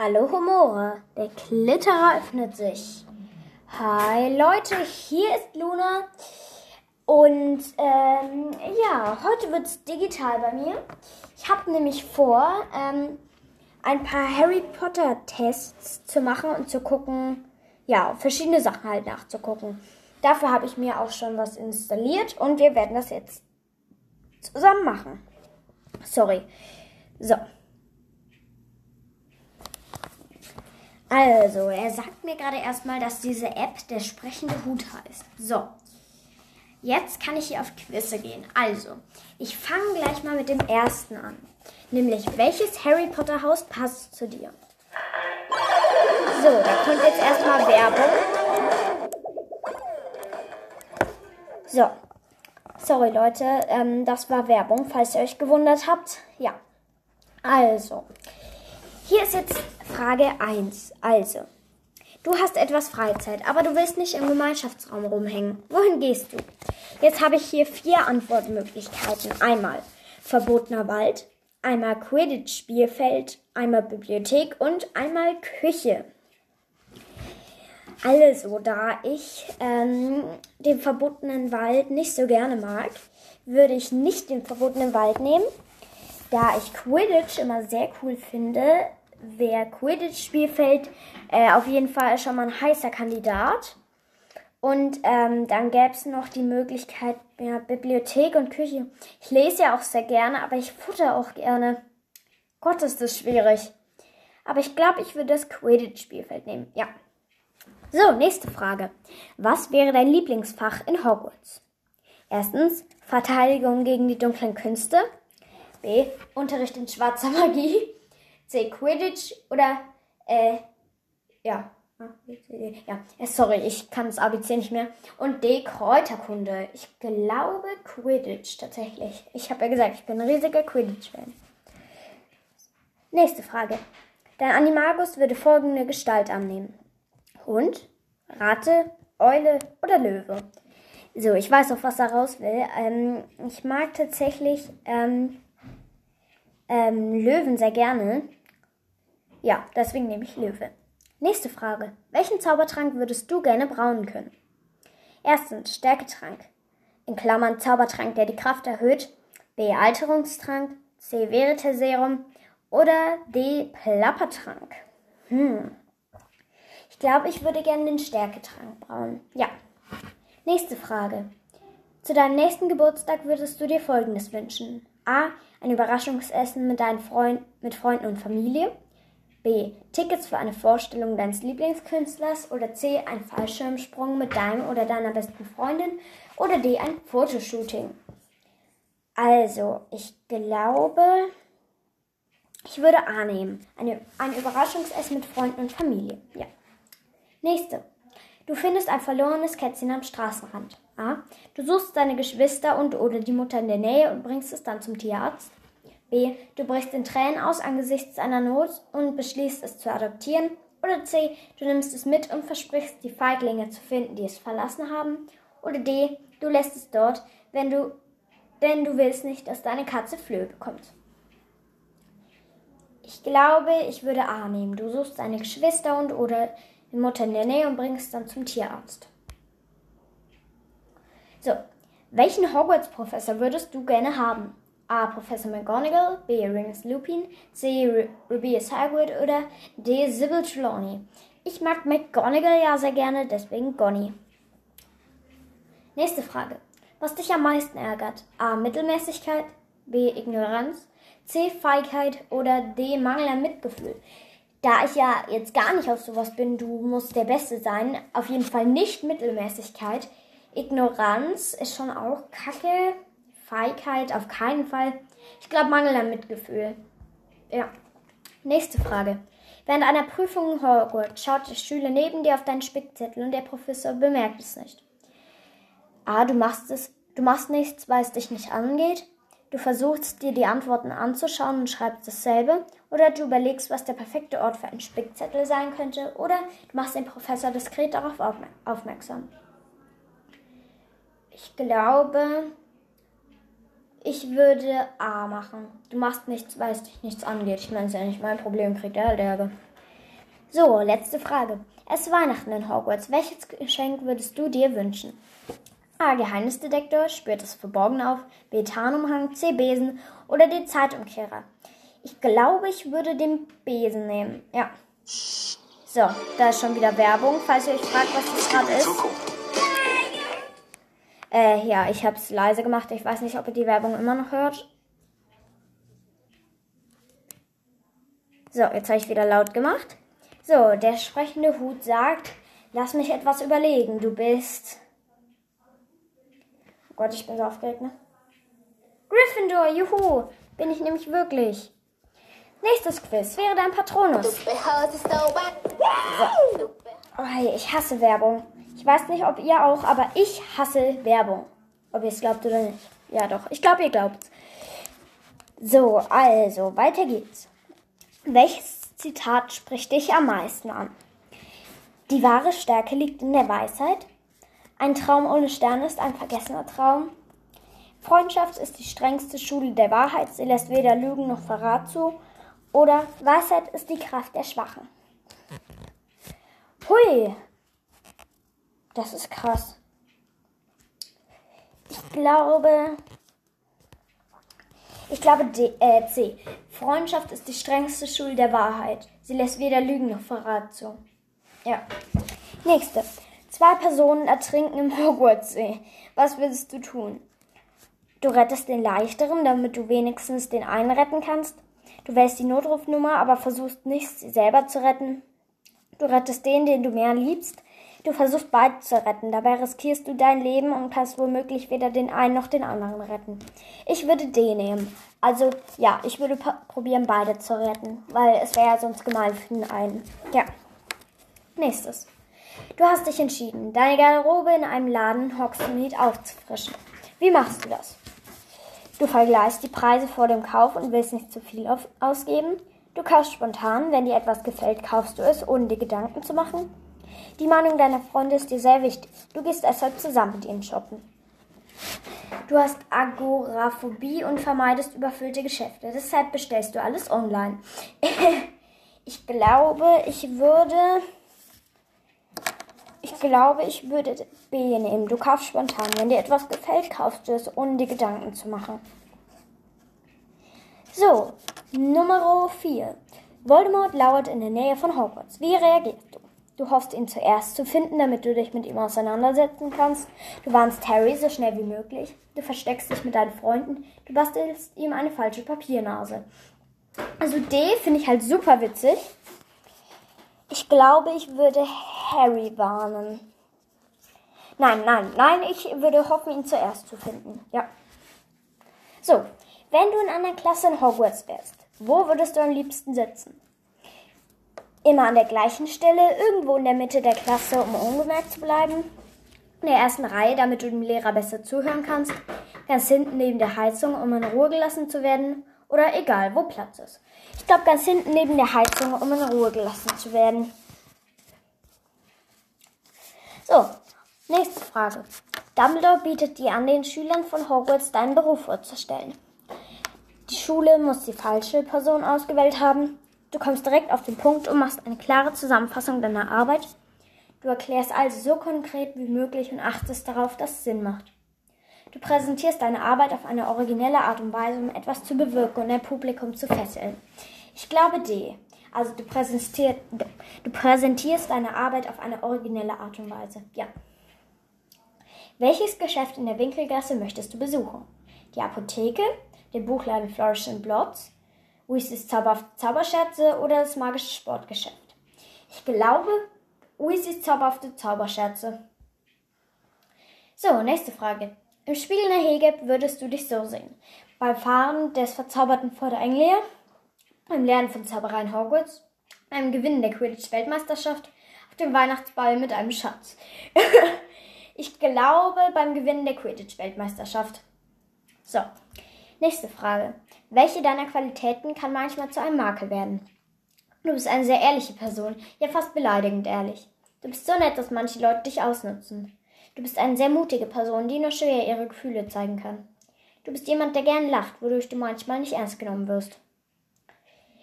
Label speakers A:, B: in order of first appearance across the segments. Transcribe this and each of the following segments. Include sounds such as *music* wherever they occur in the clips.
A: Hallo Humore, der Klitterer öffnet sich. Hi Leute, hier ist Luna. Und ähm, ja, heute wird es digital bei mir. Ich habe nämlich vor, ähm, ein paar Harry Potter Tests zu machen und zu gucken, ja, verschiedene Sachen halt nachzugucken. Dafür habe ich mir auch schon was installiert und wir werden das jetzt zusammen machen. Sorry. So. Also, er sagt mir gerade erstmal, dass diese App der sprechende Hut heißt. So. Jetzt kann ich hier auf Quizze gehen. Also, ich fange gleich mal mit dem ersten an. Nämlich, welches Harry Potter Haus passt zu dir? So, da kommt jetzt erstmal Werbung. So. Sorry, Leute, ähm, das war Werbung, falls ihr euch gewundert habt. Ja. Also, hier ist jetzt Frage 1. Also, du hast etwas Freizeit, aber du willst nicht im Gemeinschaftsraum rumhängen. Wohin gehst du? Jetzt habe ich hier vier Antwortmöglichkeiten. Einmal verbotener Wald, einmal Quidditch-Spielfeld, einmal Bibliothek und einmal Küche. Also, da ich ähm, den verbotenen Wald nicht so gerne mag, würde ich nicht den verbotenen Wald nehmen. Da ich Quidditch immer sehr cool finde, wäre Quidditch-Spielfeld äh, auf jeden Fall schon mal ein heißer Kandidat. Und ähm, dann gäbe es noch die Möglichkeit, ja, Bibliothek und Küche. Ich lese ja auch sehr gerne, aber ich futter auch gerne. Gott, ist das schwierig. Aber ich glaube, ich würde das Quidditch-Spielfeld nehmen. Ja. So, nächste Frage. Was wäre dein Lieblingsfach in Hogwarts? Erstens, Verteidigung gegen die dunklen Künste. B. Unterricht in schwarzer Magie. C. Quidditch oder äh, ja. Ja, äh, sorry, ich kann das ABC nicht mehr. Und D. Kräuterkunde. Ich glaube Quidditch tatsächlich. Ich habe ja gesagt, ich bin ein riesiger Quidditch-Fan. Nächste Frage. Dein Animagus würde folgende Gestalt annehmen. Hund, Ratte, Eule oder Löwe. So, ich weiß auch, was er raus will. Ähm, ich mag tatsächlich ähm, ähm, Löwen sehr gerne. Ja, deswegen nehme ich Löwe. Nächste Frage. Welchen Zaubertrank würdest du gerne brauen können? Erstens Stärketrank. In Klammern Zaubertrank, der die Kraft erhöht. B. Alterungstrank. C. Verite-Serum. Oder D. Plappertrank. Hm. Ich glaube, ich würde gerne den Stärketrank brauen. Ja. Nächste Frage. Zu deinem nächsten Geburtstag würdest du dir Folgendes wünschen. A. Ein Überraschungsessen mit deinen Freund, mit Freunden und Familie. B. Tickets für eine Vorstellung deines Lieblingskünstlers. Oder C. Ein Fallschirmsprung mit deinem oder deiner besten Freundin. Oder D. Ein Fotoshooting. Also, ich glaube, ich würde A nehmen. Eine, ein Überraschungsessen mit Freunden und Familie. Ja. Nächste. Du findest ein verlorenes Kätzchen am Straßenrand. A. Du suchst deine Geschwister und oder die Mutter in der Nähe und bringst es dann zum Tierarzt. B. Du brichst in Tränen aus angesichts einer Not und beschließt es zu adoptieren. Oder C. Du nimmst es mit und versprichst, die Feiglinge zu finden, die es verlassen haben. Oder D. Du lässt es dort, wenn du, denn du willst nicht, dass deine Katze Flöhe bekommt. Ich glaube, ich würde A nehmen. Du suchst deine Geschwister und oder die Mutter in der Nähe und bringst dann zum Tierarzt. So, welchen Hogwarts-Professor würdest du gerne haben? A. Professor McGonagall, B. Remus Lupin, C. Rubius Hagrid oder D. Sybil Trelawney. Ich mag McGonagall ja sehr gerne, deswegen Gonny. Nächste Frage. Was dich am meisten ärgert? A. Mittelmäßigkeit, B. Ignoranz, C. Feigheit oder D. Mangel an Mitgefühl. Da ich ja jetzt gar nicht auf sowas bin, du musst der Beste sein. Auf jeden Fall nicht Mittelmäßigkeit. Ignoranz ist schon auch kacke. Feigheit auf keinen Fall. Ich glaube Mangel an Mitgefühl. Ja. Nächste Frage. Während einer Prüfung in Hogwarts schaut der Schüler neben dir auf deinen Spickzettel und der Professor bemerkt es nicht. A. Du machst es, du machst nichts, weil es dich nicht angeht. Du versuchst dir die Antworten anzuschauen und schreibst dasselbe. Oder du überlegst, was der perfekte Ort für einen Spickzettel sein könnte. Oder du machst den Professor diskret darauf aufmerksam. Ich glaube, ich würde A machen. Du machst nichts, weil es dich nichts angeht. Ich meine, es ist ja nicht mein Problem, kriegt er halt Ärger. So, letzte Frage. Es ist Weihnachten in Hogwarts. Welches Geschenk würdest du dir wünschen? A. Geheimnisdetektor, spürt das Verborgene auf. B. Tarnumhang, C. Besen oder D. Zeitumkehrer. Ich glaube, ich würde den Besen nehmen. Ja. So, da ist schon wieder Werbung, falls ihr euch fragt, was das gerade ist. Äh, ja, ich habe es leise gemacht. Ich weiß nicht, ob ihr die Werbung immer noch hört. So, jetzt habe ich wieder laut gemacht. So, der sprechende Hut sagt, lass mich etwas überlegen. Du bist... Oh Gott, ich bin so aufgeregt, ne? Gryffindor, juhu! Bin ich nämlich wirklich. Nächstes Quiz wäre dein Patronus. So. Oh, hey, ich hasse Werbung. Ich weiß nicht, ob ihr auch, aber ich hasse Werbung. Ob ihr es glaubt oder nicht. Ja, doch. Ich glaube, ihr glaubt So, also, weiter geht's. Welches Zitat spricht dich am meisten an? Die wahre Stärke liegt in der Weisheit. Ein Traum ohne Sterne ist ein vergessener Traum. Freundschaft ist die strengste Schule der Wahrheit. Sie lässt weder Lügen noch Verrat zu. Oder Weisheit ist die Kraft der Schwachen. Hui, das ist krass. Ich glaube, ich glaube D, äh, C. Freundschaft ist die strengste Schule der Wahrheit. Sie lässt weder Lügen noch Verrat zu. Ja. Nächste. Zwei Personen ertrinken im Hogwarts-See. Was würdest du tun? Du rettest den leichteren, damit du wenigstens den einen retten kannst. Du wählst die Notrufnummer, aber versuchst nicht, sie selber zu retten. Du rettest den, den du mehr liebst. Du versuchst beide zu retten. Dabei riskierst du dein Leben und kannst womöglich weder den einen noch den anderen retten. Ich würde den nehmen. Also ja, ich würde probieren, beide zu retten, weil es wäre ja sonst gemein für den einen. Ja. Nächstes. Du hast dich entschieden, deine Garderobe in einem Laden Hogsmeade aufzufrischen. Wie machst du das? Du vergleichst die Preise vor dem Kauf und willst nicht zu viel ausgeben. Du kaufst spontan, wenn dir etwas gefällt, kaufst du es, ohne dir Gedanken zu machen. Die Meinung deiner Freunde ist dir sehr wichtig. Du gehst deshalb zusammen mit ihnen shoppen. Du hast Agoraphobie und vermeidest überfüllte Geschäfte. Deshalb bestellst du alles online. *laughs* ich glaube, ich würde. Ich glaube, ich würde B nehmen. Du kaufst spontan. Wenn dir etwas gefällt, kaufst du es, ohne dir Gedanken zu machen. So, Nummer 4. Voldemort lauert in der Nähe von Hogwarts. Wie reagierst du? Du hoffst ihn zuerst zu finden, damit du dich mit ihm auseinandersetzen kannst. Du warnst Harry so schnell wie möglich. Du versteckst dich mit deinen Freunden. Du bastelst ihm eine falsche Papiernase. Also D finde ich halt super witzig. Ich glaube, ich würde Harry warnen. Nein, nein, nein, ich würde hoffen, ihn zuerst zu finden. Ja. So, wenn du in einer Klasse in Hogwarts wärst, wo würdest du am liebsten sitzen? Immer an der gleichen Stelle, irgendwo in der Mitte der Klasse, um ungemerkt zu bleiben. In der ersten Reihe, damit du dem Lehrer besser zuhören kannst. Ganz hinten neben der Heizung, um in Ruhe gelassen zu werden. Oder egal, wo Platz ist. Ich glaube, ganz hinten neben der Heizung, um in Ruhe gelassen zu werden. So, nächste Frage. Dumbledore bietet dir an, den Schülern von Hogwarts deinen Beruf vorzustellen. Die Schule muss die falsche Person ausgewählt haben. Du kommst direkt auf den Punkt und machst eine klare Zusammenfassung deiner Arbeit. Du erklärst also so konkret wie möglich und achtest darauf, dass es Sinn macht. Du präsentierst deine Arbeit auf eine originelle Art und Weise, um etwas zu bewirken und dein Publikum zu fesseln. Ich glaube D. Also du präsentierst, du präsentierst deine Arbeit auf eine originelle Art und Weise. Ja. Welches Geschäft in der Winkelgasse möchtest du besuchen? Die Apotheke, den Buchladen Flourish Blots, Weasleys zauberhafte Zauberscherze oder das magische Sportgeschäft? Ich glaube, Weasleys zauberhafte Zauberscherze. So, nächste Frage. Im Spiel in der Hege würdest du dich so sehen. Beim Fahren des verzauberten Anglia, beim Lernen von Zauberei in Hogwarts, beim Gewinnen der Quidditch-Weltmeisterschaft, auf dem Weihnachtsball mit einem Schatz. *laughs* ich glaube, beim Gewinnen der Quidditch-Weltmeisterschaft. So, nächste Frage. Welche deiner Qualitäten kann manchmal zu einem Makel werden? Du bist eine sehr ehrliche Person, ja fast beleidigend ehrlich. Du bist so nett, dass manche Leute dich ausnutzen. Du bist eine sehr mutige Person, die nur schwer ihre Gefühle zeigen kann. Du bist jemand, der gern lacht, wodurch du manchmal nicht ernst genommen wirst.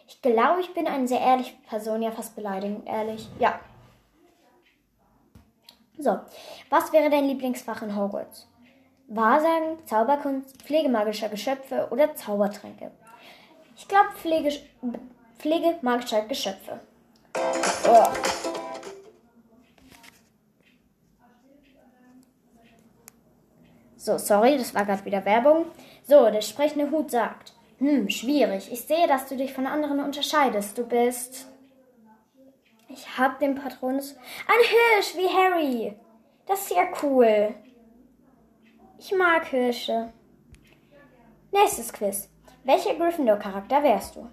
A: Ich glaube, ich bin eine sehr ehrliche Person, ja fast beleidigend, ehrlich. Ja. So, was wäre dein Lieblingsfach in Hogwarts? Wahrsagen, Zauberkunst, Pflege magischer Geschöpfe oder Zaubertränke? Ich glaube Pflege, Pflege magischer Geschöpfe. Oh. So, sorry, das war gerade wieder Werbung. So, der sprechende Hut sagt. Hm, schwierig. Ich sehe, dass du dich von anderen unterscheidest. Du bist. Ich hab den Patronus. Ein Hirsch wie Harry. Das ist ja cool. Ich mag Hirsche. Nächstes Quiz. Welcher Gryffindor-Charakter wärst du?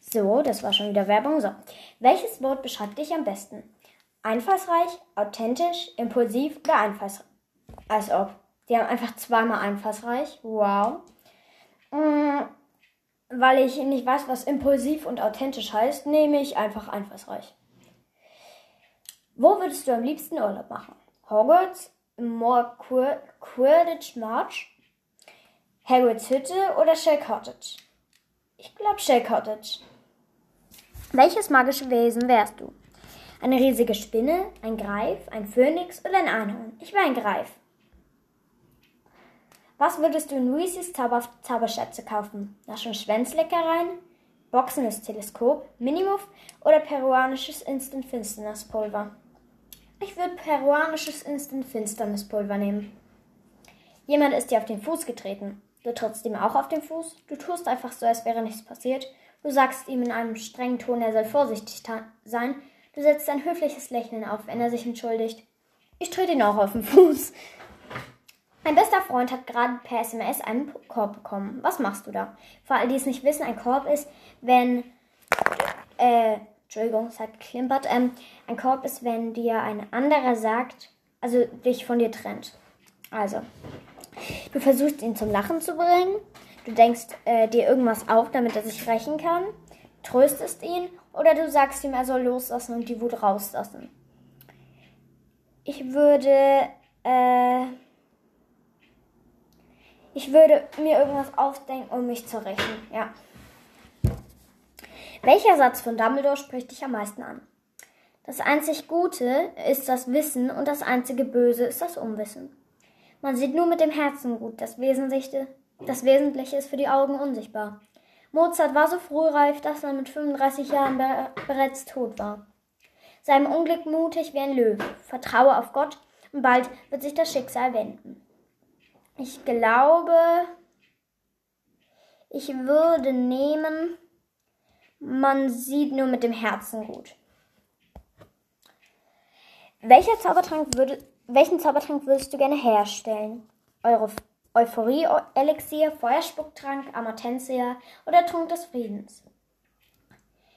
A: So, das war schon wieder Werbung. So. Welches Wort beschreibt dich am besten? Einfallsreich, authentisch, impulsiv oder einfallsreich? Als ob. Die haben einfach zweimal einfallsreich. Wow. Mhm. Weil ich nicht weiß, was impulsiv und authentisch heißt, nehme ich einfach einfallsreich. Wo würdest du am liebsten Urlaub machen? Hogwarts, More Quidditch March, Hagrids Hütte oder Shell Cottage? Ich glaube Shell Cottage. Welches magische Wesen wärst du? Eine riesige Spinne, ein Greif, ein Phönix oder ein Einhorn? Ich wäre ein Greif. Was würdest du in Luisis Zauber Zauberschätze kaufen? Naschen Schwänzleckereien, boxendes Teleskop, Minimuff oder peruanisches Instant Finsternispulver? Ich würde peruanisches Instant Finsternispulver nehmen. Jemand ist dir auf den Fuß getreten. Du trittst ihm auch auf den Fuß. Du tust einfach so, als wäre nichts passiert. Du sagst ihm in einem strengen Ton, er soll vorsichtig sein. Du setzt ein höfliches Lächeln auf, wenn er sich entschuldigt. Ich trete ihn auch auf den Fuß. Mein bester Freund hat gerade per SMS einen Korb bekommen. Was machst du da? Für alle, die es nicht wissen, ein Korb ist, wenn, äh, Entschuldigung, es hat geklimpert, ähm, ein Korb ist, wenn dir ein anderer sagt, also dich von dir trennt. Also, du versuchst ihn zum Lachen zu bringen Du denkst äh, dir irgendwas auf, damit er sich rächen kann, tröstest ihn oder du sagst ihm, er soll loslassen und die Wut rauslassen. Ich würde, äh, ich würde mir irgendwas ausdenken, um mich zu rächen, ja. Welcher Satz von Dumbledore spricht dich am meisten an? Das einzig Gute ist das Wissen und das einzige Böse ist das Unwissen. Man sieht nur mit dem Herzen gut, das Wesentliche das Wesentliche ist für die Augen unsichtbar. Mozart war so frühreif, dass er mit 35 Jahren be bereits tot war. Sei im Unglück mutig wie ein Löwe, vertraue auf Gott und bald wird sich das Schicksal wenden. Ich glaube, ich würde nehmen, man sieht nur mit dem Herzen gut. Welcher Zaubertrank würde, welchen Zaubertrank würdest du gerne herstellen? Eure Euphorie-Elixier, Feuerspucktrank, Amortensia oder Trunk des Friedens?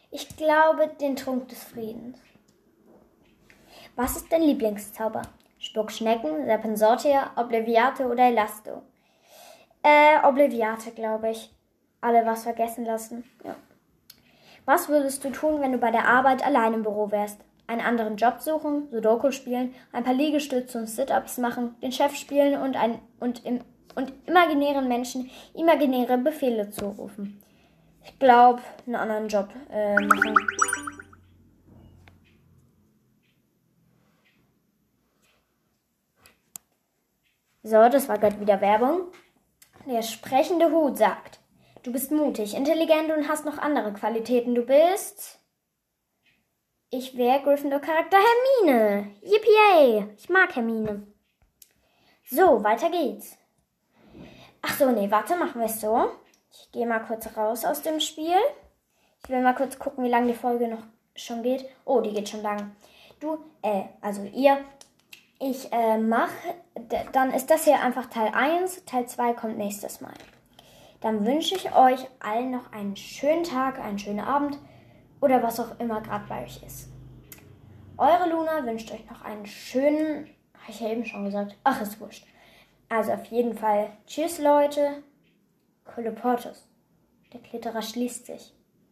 A: Ich glaube, den Trunk des Friedens. Was ist dein Lieblingszauber? Spuckschnecken, Serpensortia, Obliviate oder Elasto? Äh, Obliviate, glaube ich. Alle was vergessen lassen. Ja. Was würdest du tun, wenn du bei der Arbeit allein im Büro wärst? Einen anderen Job suchen, Sudoku spielen, ein paar Liegestütze und Sit-Ups machen, den Chef spielen und, ein, und im und imaginären Menschen imaginäre Befehle zurufen. Ich glaube, einen anderen Job äh, machen. So, das war gerade wieder Werbung. Der sprechende Hut sagt, du bist mutig, intelligent und hast noch andere Qualitäten. Du bist... Ich wäre Gryffindor-Charakter Hermine. Yippie! Ich mag Hermine. So, weiter geht's. Ach so, nee, warte, machen wir es so. Ich gehe mal kurz raus aus dem Spiel. Ich will mal kurz gucken, wie lange die Folge noch schon geht. Oh, die geht schon lang. Du, äh, also ihr, ich äh, mache, dann ist das hier einfach Teil 1. Teil 2 kommt nächstes Mal. Dann wünsche ich euch allen noch einen schönen Tag, einen schönen Abend oder was auch immer gerade bei euch ist. Eure Luna wünscht euch noch einen schönen, habe ich ja eben schon gesagt, ach, ist wurscht. Also auf jeden Fall. Tschüss, Leute. Coloportus. Der Klitterer schließt sich.